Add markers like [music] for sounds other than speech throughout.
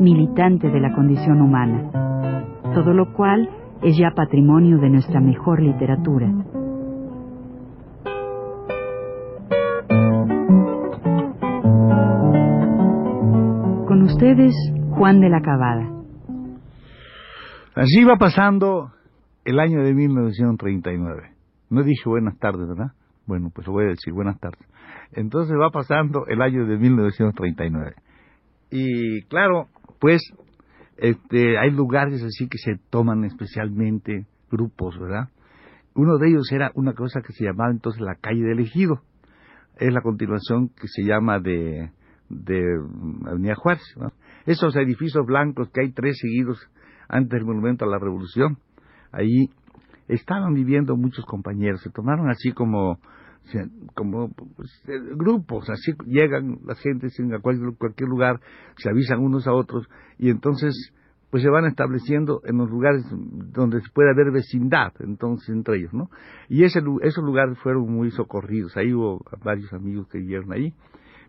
militante de la condición humana, todo lo cual es ya patrimonio de nuestra mejor literatura. Con ustedes, Juan de la Cabada. Así va pasando el año de 1939. No dije buenas tardes, ¿verdad? Bueno, pues lo voy a decir, buenas tardes. Entonces va pasando el año de 1939. Y claro, pues este, hay lugares así que se toman especialmente grupos, ¿verdad? Uno de ellos era una cosa que se llamaba entonces la calle del Ejido. Es la continuación que se llama de, de Avenida Juárez. Esos edificios blancos que hay tres seguidos antes del Monumento a la Revolución. Ahí estaban viviendo muchos compañeros, se tomaron así como como pues, eh, grupos, así llegan las gentes en cualquier, cualquier lugar, se avisan unos a otros y entonces pues se van estableciendo en los lugares donde puede haber vecindad, entonces entre ellos, ¿no? Y ese, esos lugares fueron muy socorridos, ahí hubo varios amigos que vivieron ahí,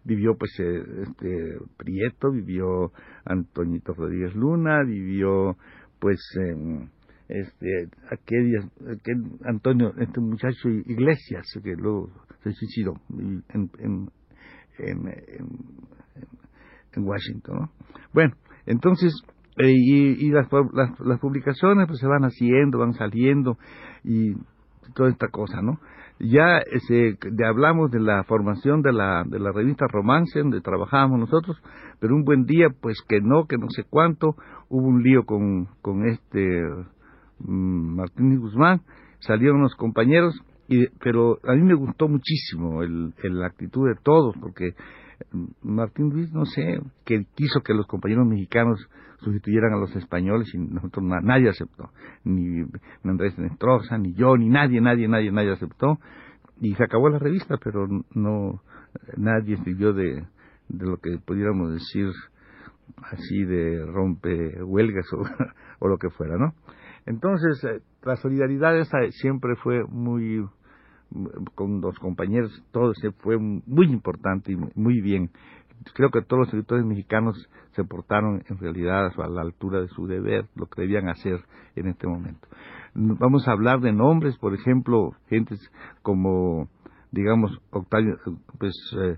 vivió pues eh, este Prieto, vivió Antoñito Rodríguez Luna, vivió pues eh, este aquel, aquel Antonio este muchacho Iglesias que luego se suicidó en, en, en, Washington ¿no? bueno entonces eh, y, y las, las, publicaciones pues se van haciendo van saliendo y toda esta cosa no ya ese, de, hablamos de la formación de la, de la revista Romance, donde trabajábamos nosotros, pero un buen día, pues que no, que no sé cuánto, hubo un lío con, con este Mm, Martín y Guzmán, salieron los compañeros, y, pero a mí me gustó muchísimo el, la actitud de todos, porque mm, Martín Luis, no sé, que quiso que los compañeros mexicanos sustituyeran a los españoles y nosotros nadie aceptó, ni Andrés Nestroza, ni yo, ni nadie, nadie, nadie, nadie aceptó, y se acabó la revista, pero no, nadie sirvió de, de lo que pudiéramos decir así de rompe huelgas o, [laughs] o lo que fuera, ¿no? Entonces, eh, la solidaridad esa siempre fue muy, con los compañeros, todo se fue muy importante y muy bien. Creo que todos los escritores mexicanos se portaron en realidad a la altura de su deber, lo que debían hacer en este momento. Vamos a hablar de nombres, por ejemplo, gentes como, digamos, Octavio, pues, eh,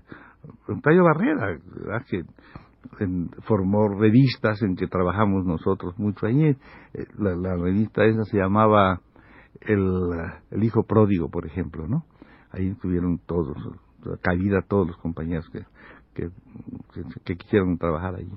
Octavio Barrera, que formó revistas en que trabajamos nosotros mucho allí. Eh, la, revista esa se llamaba el, Hijo Pródigo, por ejemplo, ¿no? Ahí estuvieron todos, cabida todos los compañeros que, que, quisieron trabajar allí.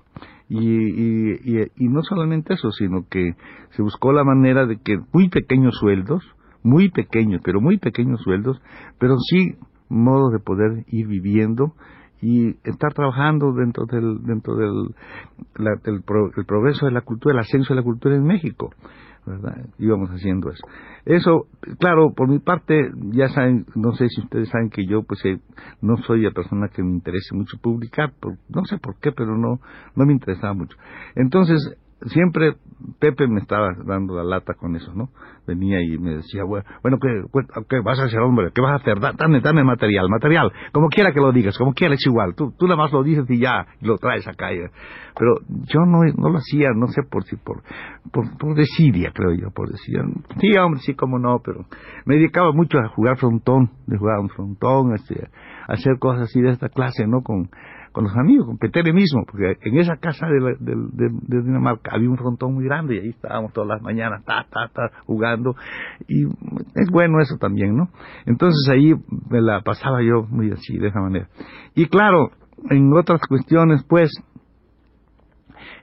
Y, y, y, no solamente eso, sino que se buscó la manera de que muy pequeños sueldos, muy pequeños, pero muy pequeños sueldos, pero sí modos de poder ir viviendo y estar trabajando dentro del dentro del el progreso de la cultura, el ascenso de la cultura en México, ¿verdad? Íbamos haciendo eso. Eso, claro, por mi parte, ya saben, no sé si ustedes saben que yo, pues, eh, no soy la persona que me interese mucho publicar, no sé por qué, pero no, no me interesaba mucho. Entonces, siempre Pepe me estaba dando la lata con eso, ¿no? Venía y me decía, bueno, bueno ¿qué, vas a hacer, hombre? ¿Qué vas a hacer? Dame, dame material, material, como quiera que lo digas, como quiera es igual, tú, tú nada más lo dices y ya, y lo traes acá. Pero yo no, no lo hacía, no sé por si, por, por, por desidia, creo yo, por desidia. Sí, hombre, sí, como no, pero me dedicaba mucho a jugar frontón, de jugar un frontón, este, a hacer cosas así de esta clase, ¿no? Con, con los amigos, con mismo, porque en esa casa de, de, Dinamarca había un frontón muy grande y ahí estábamos todas las mañanas, ta, ta, ta, jugando, y es bueno eso también, ¿no? Entonces ahí me la pasaba yo muy así, de esa manera. Y claro, en otras cuestiones, pues,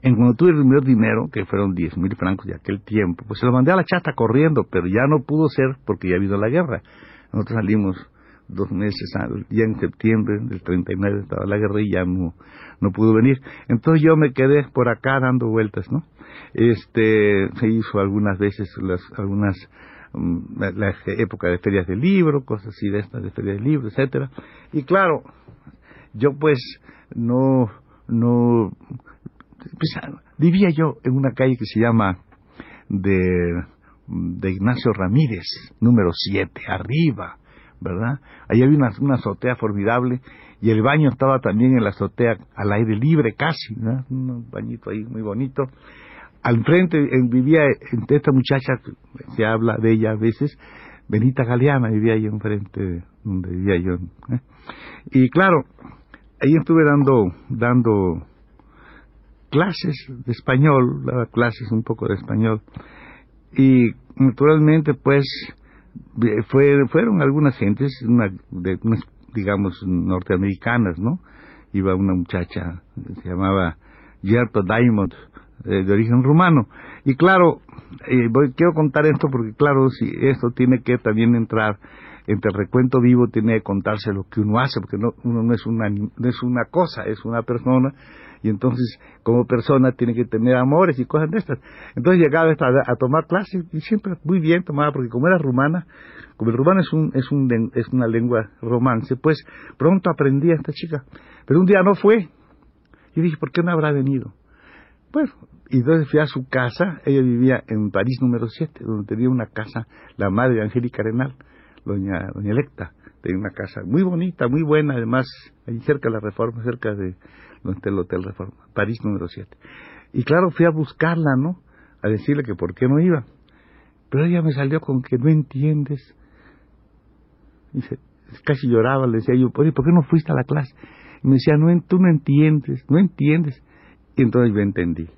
en cuando tuve el primer dinero, que fueron 10 mil francos de aquel tiempo, pues se lo mandé a la chata corriendo, pero ya no pudo ser porque ya ha habido la guerra. Nosotros salimos dos meses, ya en septiembre del 39 estaba la guerra y ya no, no pudo venir. Entonces yo me quedé por acá dando vueltas, ¿no? Este, se hizo algunas veces las, algunas, mm, la, época de ferias de libro, cosas así de estas, de ferias de libro, etcétera. Y claro, yo pues no, no, pues, vivía yo en una calle que se llama de, de Ignacio Ramírez, número 7, arriba, ¿verdad? Ahí había una, azotea formidable y el baño estaba también en la azotea al aire libre casi, ¿no? Un bañito ahí muy bonito. Al frente vivía esta muchacha, se habla de ella a veces, Benita Galeana vivía ahí enfrente donde vivía yo. ¿eh? Y claro, ahí estuve dando, dando clases de español, daba clases un poco de español. Y naturalmente, pues, fue, fueron algunas gentes, una, de, digamos, norteamericanas, ¿no? Iba una muchacha, se llamaba Gerto Diamond, eh, de origen rumano. Y claro, eh, voy, quiero contar esto porque, claro, si esto tiene que también entrar entre el recuento vivo, tiene que contarse lo que uno hace, porque no, uno no es, una, no es una cosa, es una persona y entonces como persona tiene que tener amores y cosas de estas. Entonces llegaba a, tomar clases y siempre muy bien tomaba, porque como era rumana, como el rumano es, un, es, un, es una lengua romance, pues pronto aprendí a esta chica. Pero un día no fue. Y dije, ¿por qué no habrá venido? Pues, y entonces fui a su casa, ella vivía en París número 7, donde tenía una casa, la madre Angélica Arenal, doña, doña Electa, tenía una casa muy bonita, muy buena, además, ahí cerca de la Reforma, cerca de donde está el Hotel Reforma, París número 7. Y claro, fui a buscarla, ¿no? A decirle que por qué no iba. Pero ella me salió con que no entiendes. Dice, casi lloraba, le decía yo, ¿por qué no fuiste a la clase? Y me decía, no, tú no entiendes, no entiendes. Y entonces yo entendí.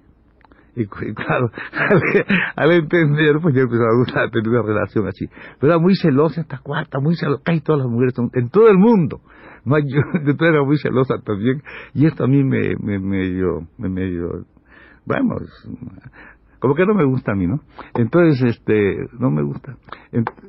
Y, claro, [laughs] al, entender, pues yo empecé a tener una relación así. Pero era muy celosa esta cuarta, muy celosa, casi todas las mujeres son, en todo el mundo. [laughs] Yo, yo era muy celosa también, y esto a mí me, me medio, me medio, vamos, como que no me gusta a mí, ¿no? Entonces, este, no me gusta.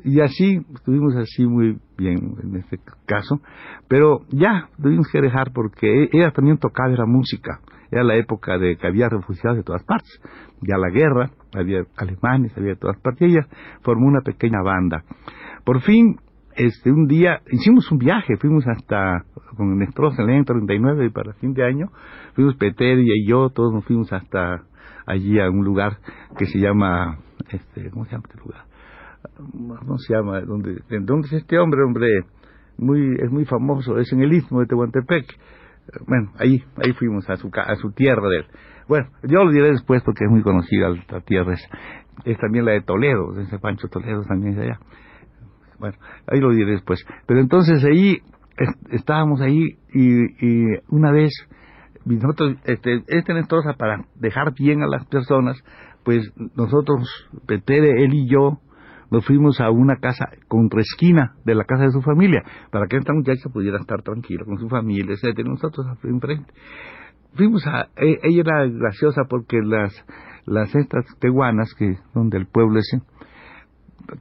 Y así, estuvimos así muy bien en este caso, pero ya tuvimos que dejar porque ella también tocaba, era música, era la época de que había refugiados de todas partes, ya la guerra, había alemanes, había de todas partes, y ella formó una pequeña banda. Por fin, este, un día hicimos un viaje, fuimos hasta con Nestrosa en el año 39 para fin de año, fuimos Peteria y yo, todos nos fuimos hasta allí a un lugar que se llama, este, ¿cómo se llama este lugar? ¿Cómo se llama? ¿Dónde, ¿Dónde es este hombre, hombre? Muy, es muy famoso, es en el istmo de Tehuantepec. Bueno, ahí, ahí fuimos a su, a su tierra de él. Bueno, yo lo diré después porque es muy conocida la tierra. Es, es también la de Toledo, ese Pancho Toledo también es allá. Bueno, ahí lo diré después. Pero entonces ahí estábamos ahí y, y una vez nosotros, este, este Nestrosa, para dejar bien a las personas, pues nosotros, Petere, él y yo, nos fuimos a una casa contraesquina de la casa de su familia, para que esta muchacha pudiera estar tranquila con su familia, etcétera, nosotros enfrente. Fuimos a, e, ella era graciosa porque las, las estas teguanas, que son del pueblo ese,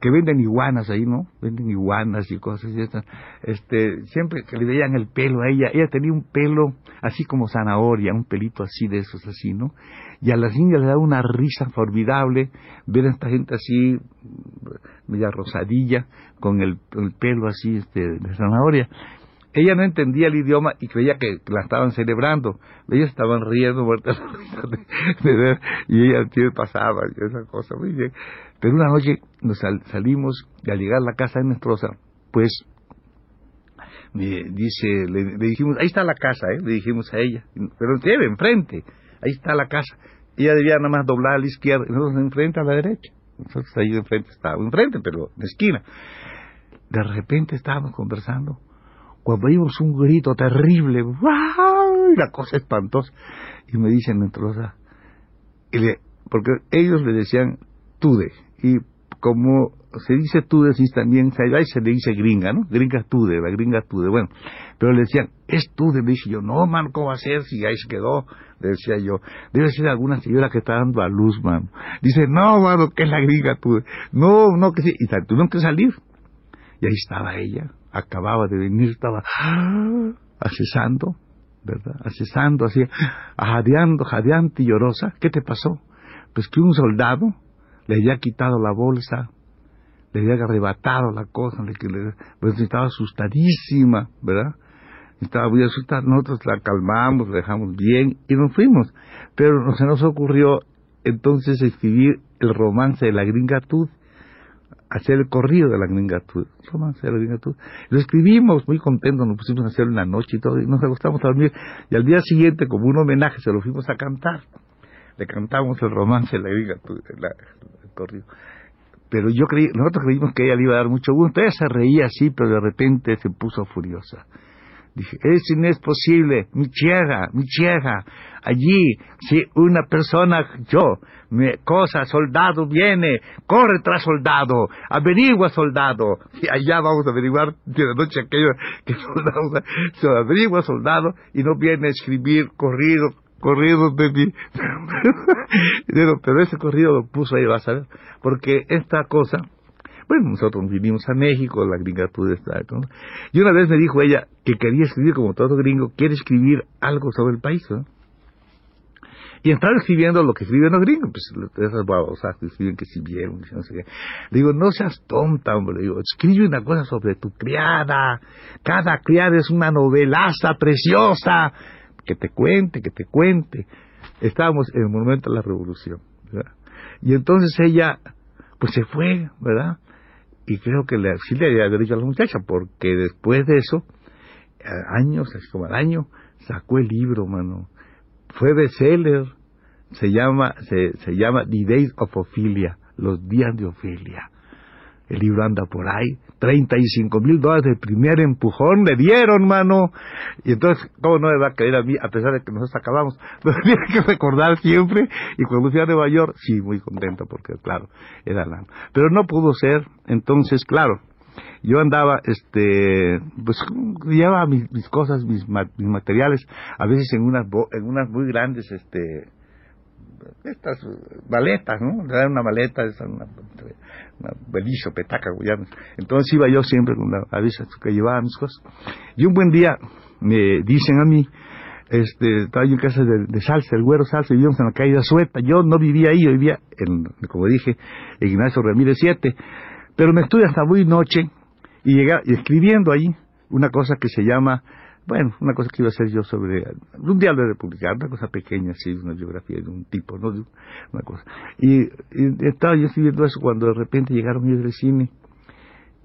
que venden iguanas ahí, ¿no? Venden iguanas y cosas y estas. Este, siempre que le veían el pelo a ella, ella tenía un pelo así como zanahoria, un pelito así de esos así, ¿no? Y a las niñas le daba una risa formidable ver a esta gente así, media rosadilla, con el, pelo así este, de zanahoria. Ella no entendía el idioma y creía que la estaban celebrando. Ellas estaban riendo, muertas de, ver, y ella pasaba, y esa cosa, muy bien. Pero una noche nos salimos y al llegar a la casa de Nestrosa, pues me dice, le, dijimos, ahí está la casa, ¿eh? le dijimos a ella, pero enfrente, ahí está la casa. Ella debía nada más doblar a la izquierda, nosotros enfrente a la derecha. Nosotros ahí enfrente estábamos, enfrente, pero la esquina. De repente estábamos conversando, cuando oímos un grito terrible, ¡wow! la cosa espantosa. Y me dicen y le, porque ellos le decían tude, y como se dice tude, también ahí se le dice gringa, ¿no? Gringa tude, la gringa tude, bueno, pero le decían, es tude, me dije yo, no, man, ¿cómo va a ser si ahí se quedó? Le decía yo, debe ser alguna señora que está dando a luz, man. Dice, no, mano, que es la gringa tude. No, no, que sí, y tuvieron que salir. Y ahí estaba ella, acababa de venir, estaba accesando, ¿verdad? Accesando, así, jadeando, jadeante y llorosa. ¿Qué te pasó? Pues que un soldado le había quitado la bolsa, le había arrebatado la cosa, le, le, pues estaba asustadísima, ¿verdad? Estaba muy asustada, nosotros la calmamos, la dejamos bien y nos fuimos. Pero se nos ocurrió entonces escribir el romance de la gringatud, hacer el corrido de la gringatud, romance de la gringatud. Lo escribimos muy contentos, nos pusimos a hacerlo en la noche y todo, y nos acostamos a dormir. Y al día siguiente, como un homenaje, se lo fuimos a cantar. Le cantamos el romance de la gringatud, el corrido pero yo creí, nosotros creímos que ella le iba a dar mucho gusto. Ella se reía así, pero de repente se puso furiosa. Dije, eso no es posible, mi tierra, mi tierra. Allí, si una persona, yo, me, cosa, soldado viene, corre tras soldado, averigua soldado. Y allá vamos a averiguar de la noche aquello [laughs] que soldado, se averigua soldado y no viene a escribir corrido, corrido de mí. [laughs] pero ese corrido lo puso ahí, vas a ver, porque esta cosa, bueno, nosotros vinimos a México, la gringatud está, ¿no? Y una vez me dijo ella que quería escribir como todo gringo, quiere escribir algo sobre el país, ¿no? Y estaba escribiendo lo que escriben los gringos, pues esas babosas que escriben que si vieron, no sé qué. Le digo, no seas tonta, hombre. Le digo, escribe una cosa sobre tu criada. Cada criada es una novelaza preciosa que te cuente, que te cuente. Estábamos en el momento de la revolución, ¿verdad? Y entonces ella, pues se fue, ¿verdad? Y creo que le, sí le había a la muchacha, porque después de eso, años, así como al año, sacó el libro, mano. Fue bestseller, se llama, se, se llama The Days of Ophelia, los días de Ofelia. El libro anda por ahí. 35 mil dólares de primer empujón le dieron, mano. Y entonces, ¿cómo no me va a creer a mí, a pesar de que nosotros acabamos? [laughs] Lo tenía que recordar siempre. Y cuando fui a Nueva York, sí, muy contento, porque claro, era la... Pero no pudo ser. Entonces, claro, yo andaba, este, pues llevaba mis, mis cosas, mis, mis, materiales, a veces en unas, en unas muy grandes, este, estas maletas, ¿no? Era una maleta, una, una belizo, petaca, Entonces iba yo siempre con la avisa que llevaba mis cosas. Y un buen día me dicen a mí, este, estaba yo en casa de, Salsa, el güero Salsa, vivíamos en la calle de Azueta. Yo no vivía ahí, yo vivía, en, como dije, en Ignacio Ramírez 7. Pero me estuve hasta muy noche y, llegué, y escribiendo ahí una cosa que se llama bueno, una cosa que iba a hacer yo sobre un diario republicano, una cosa pequeña, así, una biografía de un tipo, ¿no? Una cosa. Y, estaba yo escribiendo eso cuando de repente llegaron ellos del cine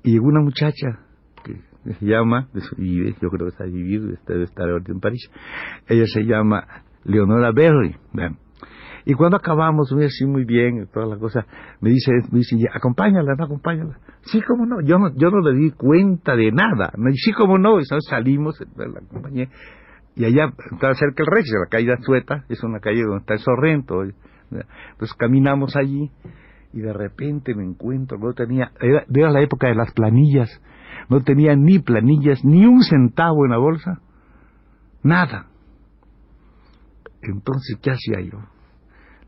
y llegó una muchacha que se llama, y yo creo que está vivido, debe estar ahorita en París, ella se llama Leonora Berry, ¿ven? Y cuando acabamos, muy así, muy bien, toda la cosa, me dice, me dice, acompáñala, no, acompáñala. Sí, cómo no, yo no, yo no le di cuenta de nada. Me dice, sí, cómo no, y salimos, la acompañé, y allá estaba cerca el Regis, la calle Azueta, es una calle donde está el Sorrento. Entonces caminamos allí, y de repente me encuentro, no tenía, era, era la época de las planillas, no tenía ni planillas, ni un centavo en la bolsa, nada. Entonces, ¿qué hacía yo?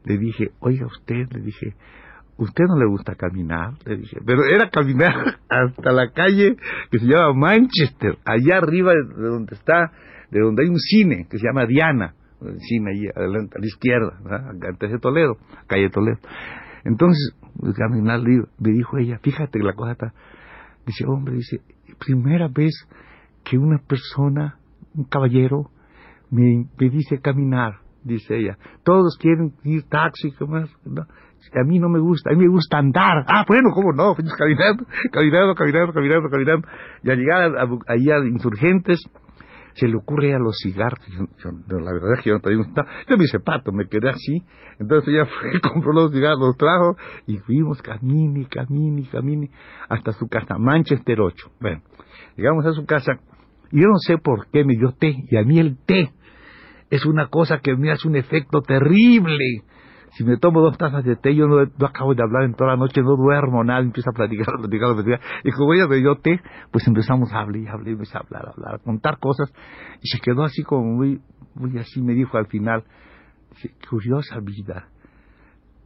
Le dije, oiga usted, le dije, ¿usted no le gusta caminar? Le dije, pero era caminar [laughs] hasta la calle que se llama Manchester, allá arriba de donde está, de donde hay un cine que se llama Diana, el cine ahí adelante, a la izquierda, antes de Toledo, calle Toledo. Entonces, caminar, me dijo ella, fíjate que la cosa está, dice, hombre, dice, primera vez que una persona, un caballero, me, me dice caminar dice ella. Todos quieren ir taxi? ¿no? A mí no me gusta, a mí me gusta andar. Ah, bueno, ¿cómo no? Caminando, caminando, caminando, caminando, caminando. Y al llegar allá a Insurgentes, se le ocurre a los cigarros. la verdad es que yo no tenía Yo me hice pato, me quedé así. Entonces ella [laughs] fue, compró los cigarros, los trajo y fuimos camine, camine, camine hasta su casa, Manchester 8. Bueno, llegamos a su casa y yo no sé por qué me dio té y a mí el té es una cosa que me hace un efecto terrible. Si me tomo dos tazas de té, yo no, acabo de hablar en toda la noche, no duermo nada, empiezo a platicar, a [laughs] platicar, a platicar. Y como ella me dio té, pues empezamos a hablar y hablar, a hablar, a hablar, a contar cosas. Y se quedó así como muy, muy así, me dijo al final, curiosa vida.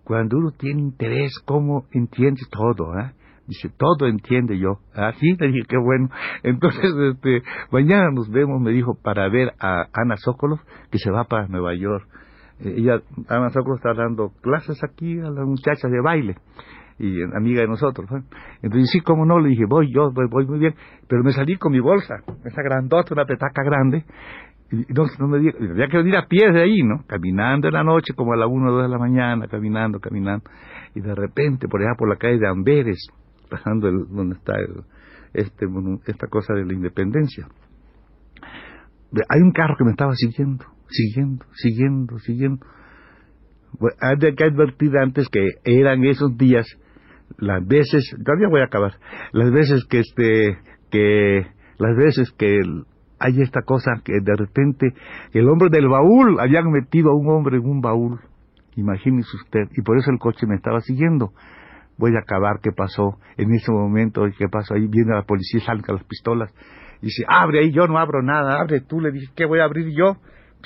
Cuando uno tiene interés, ¿cómo entiendes todo? Eh? Dice, todo entiende yo. Ah, sí, [laughs] le dije, qué bueno. Entonces, [laughs] este, mañana nos vemos, me dijo, para ver a Ana Sokolov, que se va para Nueva York. Eh, ella, Ana Sokolov está dando clases aquí a las muchachas de baile y amiga de nosotros. Entonces, sí, cómo no, le dije, voy yo, voy, voy muy bien, pero me salí con mi bolsa, esa grandota, una petaca grande, y no, no me dijo, había que venir a pie de ahí, ¿no? Caminando en la noche, como a la 1 o 2 de la mañana, caminando, caminando, y de repente, por allá por la calle de Amberes, pasando el, donde está este, esta cosa de la independencia, hay un carro que me estaba siguiendo, siguiendo, siguiendo, siguiendo. hay que advertir antes que eran esos días las veces, todavía voy a acabar, las veces que este, que, las veces que hay esta cosa que de repente el hombre del baúl, habían metido a un hombre en un baúl, imagínese usted, y por eso el coche me estaba siguiendo. Voy a acabar qué pasó en ese momento, qué pasó ahí, viene la policía, salga las pistolas, y dice, abre ahí, yo no abro nada, abre tú, le dije, ¿qué voy a abrir yo?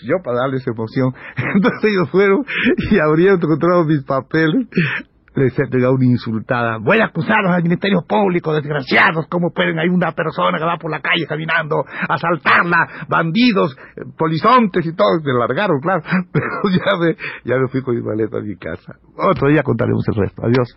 yo para darles emoción. [laughs] Entonces ellos fueron y abrieron, encontraron mis papeles, se pegado una insultada. Voy a acusarlos al Ministerio Público, desgraciados. ¿Cómo pueden hay una persona que va por la calle caminando, asaltarla, bandidos, polizontes y todo? Se largaron, claro. [laughs] Pero ya me, ya me fui con mi maleta a mi casa. Otro día contaremos el resto. Adiós.